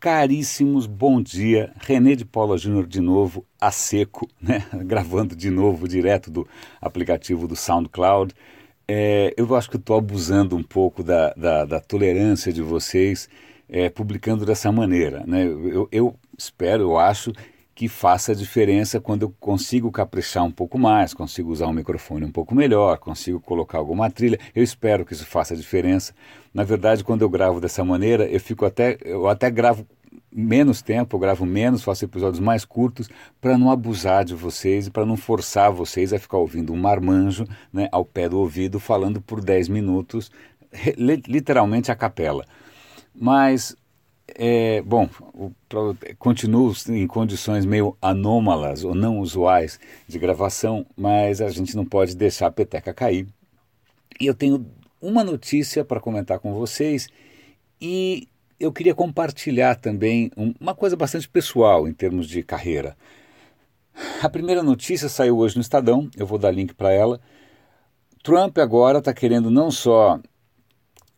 Caríssimos, bom dia. René de Paula Júnior de novo, a seco, né? gravando de novo direto do aplicativo do SoundCloud. É, eu acho que estou abusando um pouco da, da, da tolerância de vocês é, publicando dessa maneira. Né? Eu, eu espero, eu acho que faça diferença quando eu consigo caprichar um pouco mais, consigo usar um microfone um pouco melhor, consigo colocar alguma trilha. Eu espero que isso faça diferença. Na verdade, quando eu gravo dessa maneira, eu fico até eu até gravo menos tempo, eu gravo menos, faço episódios mais curtos para não abusar de vocês e para não forçar vocês a ficar ouvindo um marmanjo né, ao pé do ouvido falando por 10 minutos, literalmente a capela. Mas é, bom, continuo em condições meio anômalas ou não usuais de gravação, mas a gente não pode deixar a peteca cair. E eu tenho uma notícia para comentar com vocês e eu queria compartilhar também uma coisa bastante pessoal em termos de carreira. A primeira notícia saiu hoje no Estadão, eu vou dar link para ela. Trump agora está querendo não só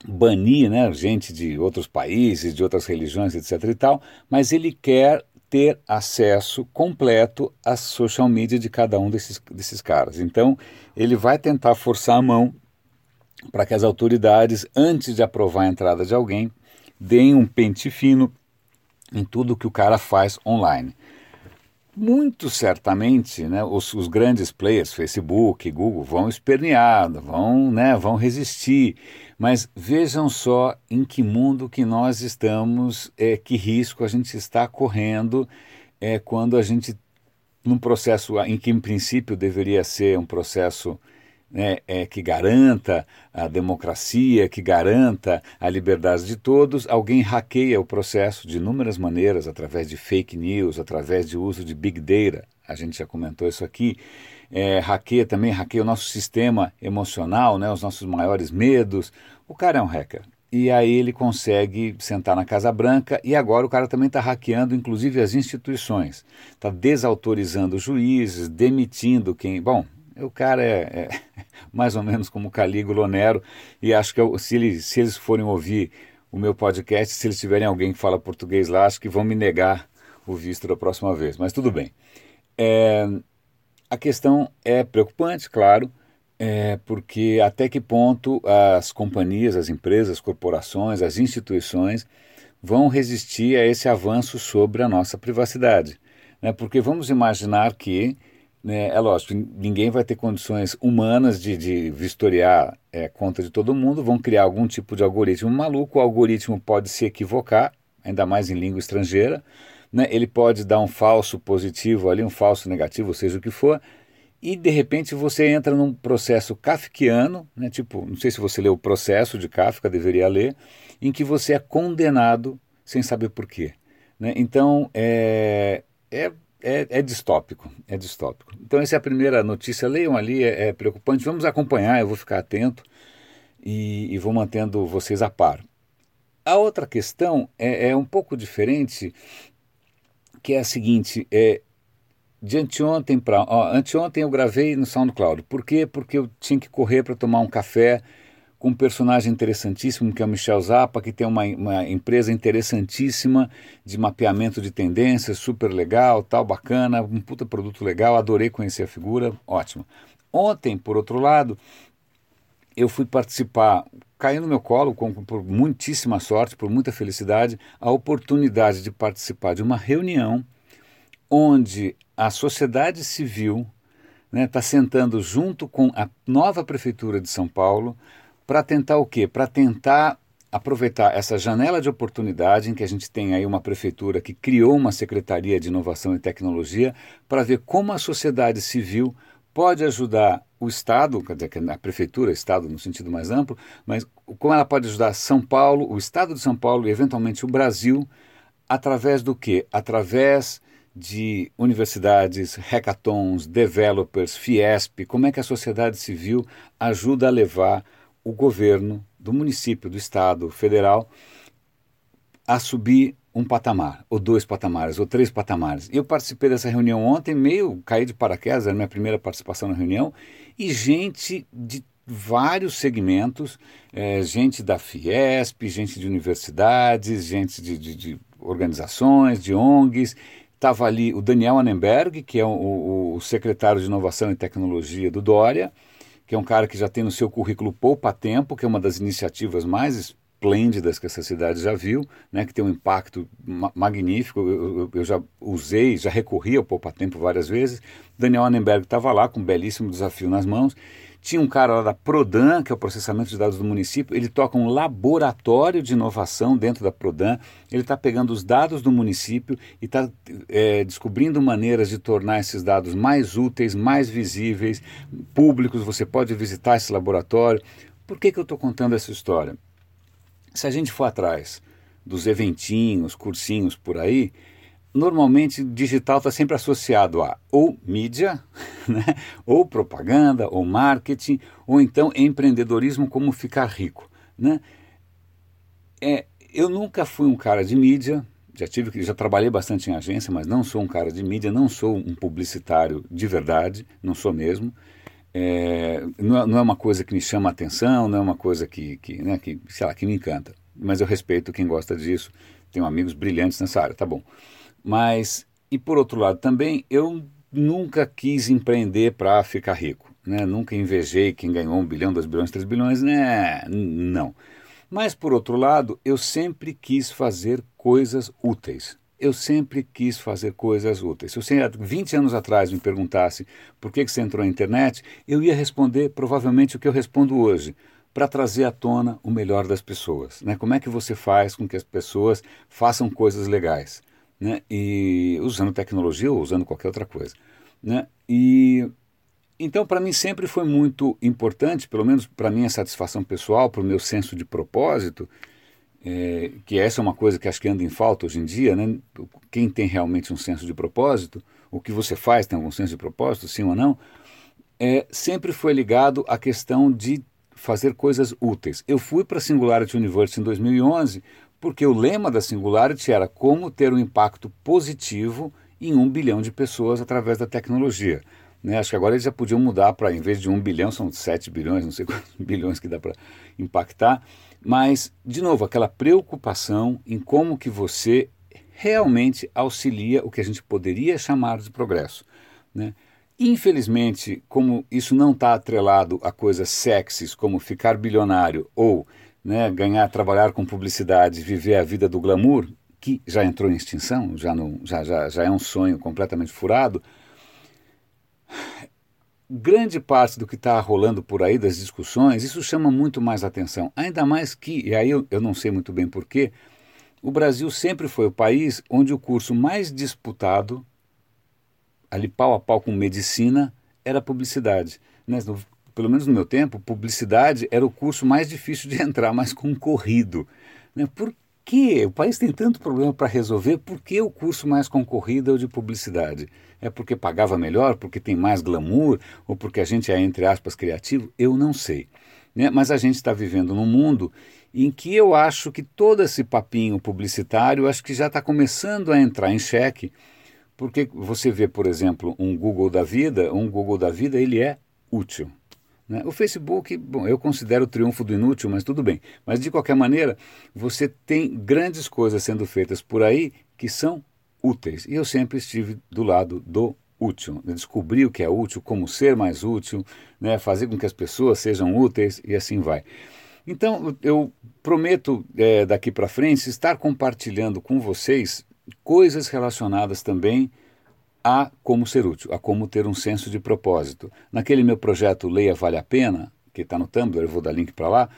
banir né, gente de outros países, de outras religiões, etc. e tal, mas ele quer ter acesso completo à social media de cada um desses, desses caras. Então, ele vai tentar forçar a mão para que as autoridades, antes de aprovar a entrada de alguém, deem um pente fino em tudo que o cara faz online. Muito certamente, né, os, os, grandes players, Facebook, Google, vão espernear, vão, né, vão resistir. Mas vejam só em que mundo que nós estamos, é, que risco a gente está correndo é, quando a gente, num processo em que, em princípio, deveria ser um processo né, é, que garanta a democracia, que garanta a liberdade de todos, alguém hackeia o processo de inúmeras maneiras, através de fake news, através de uso de big data, a gente já comentou isso aqui, é, hackeia também, hackeia o nosso sistema emocional, né, os nossos maiores medos. O cara é um hacker. E aí ele consegue sentar na Casa Branca e agora o cara também está hackeando, inclusive, as instituições. Está desautorizando juízes, demitindo quem. Bom, o cara é, é, mais ou menos como Calígula Nero, e acho que eu, se, eles, se eles forem ouvir o meu podcast, se eles tiverem alguém que fala português lá, acho que vão me negar o visto da próxima vez. Mas tudo bem. É, a questão é preocupante, claro, é, porque até que ponto as companhias, as empresas, as corporações, as instituições vão resistir a esse avanço sobre a nossa privacidade. Né? Porque vamos imaginar que né, é lógico, ninguém vai ter condições humanas de, de vistoriar é, conta de todo mundo, vão criar algum tipo de algoritmo maluco, o algoritmo pode se equivocar, ainda mais em língua estrangeira, né, ele pode dar um falso positivo ali, um falso negativo, seja o que for, e de repente você entra num processo kafkiano, né, tipo, não sei se você leu o processo de Kafka, deveria ler, em que você é condenado sem saber por quê. Né? Então, é, é é, é, distópico, é distópico. Então essa é a primeira notícia, leiam ali, é, é preocupante. Vamos acompanhar, eu vou ficar atento e, e, vou mantendo vocês a par. A outra questão é, é um pouco diferente, que é a seguinte, é, de anteontem para... Anteontem eu gravei no SoundCloud. Por quê? Porque eu tinha que correr para tomar um café com um personagem interessantíssimo que é o Michel Zappa, que tem uma, uma empresa interessantíssima de mapeamento de tendências, super legal, tal, bacana, um puta produto legal, adorei conhecer a figura, ótimo. Ontem, por outro lado, eu fui participar, caiu no meu colo, com, por muitíssima sorte, por muita felicidade, a oportunidade de participar de uma reunião onde a sociedade civil está né, tá sentando junto com a nova prefeitura de São Paulo para tentar o quê? Para tentar aproveitar essa janela de oportunidade em que a gente tem aí uma prefeitura que criou uma secretaria de inovação e tecnologia para ver como a sociedade civil pode ajudar o Estado, a prefeitura, Estado no sentido mais amplo, mas como ela pode ajudar São Paulo, o Estado de São Paulo e eventualmente o Brasil, através do quê? Através de universidades, hackathons, developers, Fiesp, como é que a sociedade civil ajuda a levar o governo do município, do estado, federal, a subir um patamar, ou dois patamares, ou três patamares. Eu participei dessa reunião ontem, meio caí de paraquedas, era minha primeira participação na reunião, e gente de vários segmentos, é, gente da Fiesp, gente de universidades, gente de, de, de organizações, de ONGs. Estava ali o Daniel Annenberg, que é o, o, secretário de Inovação e Tecnologia do Dória, que é um cara que já tem no seu currículo Poupa Tempo, que é uma das iniciativas mais esplêndidas que essa cidade já viu, né, que tem um impacto ma magnífico. Eu, eu, já usei, já recorri ao Poupa Tempo várias vezes. Daniel Annenberg estava lá com um belíssimo desafio nas mãos tinha um cara lá da Prodan, que é o processamento de dados do município, ele toca um laboratório de inovação dentro da Prodan, ele está pegando os dados do município e está é, descobrindo maneiras de tornar esses dados mais úteis, mais visíveis, públicos, você pode visitar esse laboratório. Por que, que eu estou contando essa história? Se a gente for atrás dos eventinhos, cursinhos por aí, normalmente digital está sempre associado a ou mídia, né, ou propaganda, ou marketing, ou então empreendedorismo como ficar rico. Né? É, eu nunca fui um cara de mídia, já tive já trabalhei bastante em agência, mas não sou um cara de mídia, não sou um publicitário de verdade, não sou mesmo. É, não, é, não, é uma coisa que me chama a atenção, não é uma coisa que, que, né, que, sei lá, que me encanta. Mas eu respeito quem gosta disso, tenho amigos brilhantes nessa área, tá bom. Mas, e por outro lado também, eu nunca quis empreender para ficar rico. Né? Nunca invejei quem ganhou um bilhão, dois bilhões, três bilhões, né? Não. Mas, por outro lado, eu sempre quis fazer coisas úteis. Eu sempre quis fazer coisas úteis. Se você, 20 anos atrás, me perguntasse por que, que você entrou na internet, eu ia responder provavelmente o que eu respondo hoje para trazer à tona o melhor das pessoas. Né? Como é que você faz com que as pessoas façam coisas legais? né? e usando tecnologia ou usando qualquer outra coisa. Né? E então, para mim sempre foi muito importante, pelo menos para minha satisfação pessoal, para o meu senso de propósito, é, que essa é uma coisa que acho que anda em falta hoje em dia, né? Quem tem realmente um senso de propósito, o que você faz tem algum senso de propósito, sim ou não, é, sempre foi ligado à questão de fazer coisas úteis. Eu fui para a Singularity University em 2011 porque o lema da Singularity era como ter um impacto positivo em um bilhão de pessoas através da tecnologia. Né? Acho que agora eles já podiam mudar para, em vez de um bilhão, são sete bilhões, não sei quantos bilhões que dá para impactar. Mas, de novo, aquela preocupação em como que você realmente auxilia o que a gente poderia chamar de progresso. Né? Infelizmente, como isso não está atrelado a coisas sexys como ficar bilionário ou né, ganhar, trabalhar com publicidade, viver a vida do glamour, que já entrou em extinção, já, já, já, já é um sonho completamente furado, grande parte do que está rolando por aí, das discussões, isso chama muito mais atenção. Ainda mais que, e aí eu, eu não sei muito bem porquê, o Brasil sempre foi o país onde o curso mais disputado, ali pau a pau com medicina, era publicidade. Né? pelo menos no meu tempo, publicidade era o curso mais difícil de entrar, mais concorrido. Né? Por que o país tem tanto problema para resolver? Por que o curso mais concorrido é o de publicidade? É porque pagava melhor, porque tem mais glamour, ou porque a gente é, entre aspas, criativo? Eu não sei. Né? Mas a gente está vivendo num mundo em que eu acho que todo esse papinho publicitário acho que já está começando a entrar em xeque, porque você vê, por exemplo, um Google da vida, um Google da vida ele é útil. Né? O Facebook, bom, eu considero o triunfo do inútil, mas tudo bem. Mas de qualquer maneira, você tem grandes coisas sendo feitas por aí que são úteis. E eu sempre estive do lado do útil, né? descobrir o que é útil, como ser mais útil, né? fazer com que as pessoas sejam úteis e assim vai. Então, eu prometo é, daqui para frente estar compartilhando com vocês coisas relacionadas também a como ser útil, a como ter um senso de propósito. Naquele meu projeto Leia Vale a Pena, que está no Tumblr, eu vou dar link para lá,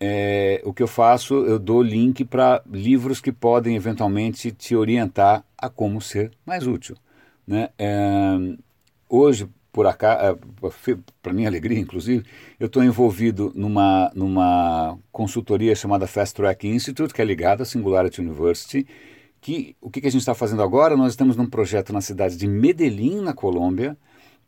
é, o que eu faço, eu dou link para livros que podem eventualmente te orientar a como ser mais útil. Né? É, hoje, por acaso, é, para minha alegria, inclusive, eu estou envolvido numa, numa consultoria chamada Fast Track Institute, que é ligada à Singularity University, que o que, que a gente está fazendo agora? Nós estamos num projeto na cidade de Medellín, na Colômbia,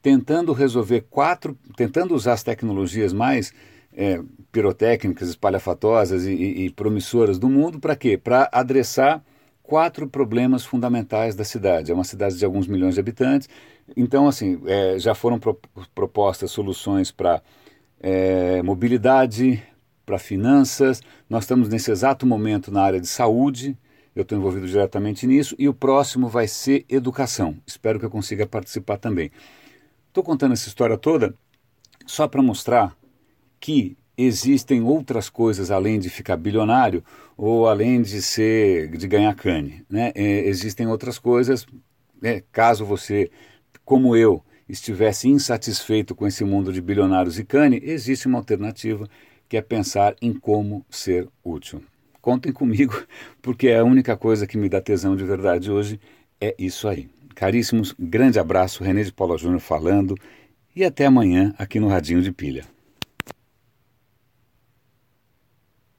tentando resolver quatro, tentando usar as tecnologias mais é, pirotécnicas, espalhafatosas e, e, e promissoras do mundo para quê? Para adressar quatro problemas fundamentais da cidade. É uma cidade de alguns milhões de habitantes, então assim é, já foram pro, propostas soluções para é, mobilidade, para finanças. Nós estamos nesse exato momento na área de saúde eu estou envolvido diretamente nisso, e o próximo vai ser educação. Espero que eu consiga participar também. Estou contando essa história toda só para mostrar que existem outras coisas além de ficar bilionário ou além de ser de ganhar cane. Né? É, existem outras coisas. Né? Caso você, como eu, estivesse insatisfeito com esse mundo de bilionários e cane, existe uma alternativa que é pensar em como ser útil. Contem comigo, porque é a única coisa que me dá tesão de verdade hoje é isso aí. Caríssimos, grande abraço, René de Paula Júnior falando e até amanhã aqui no Radinho de Pilha.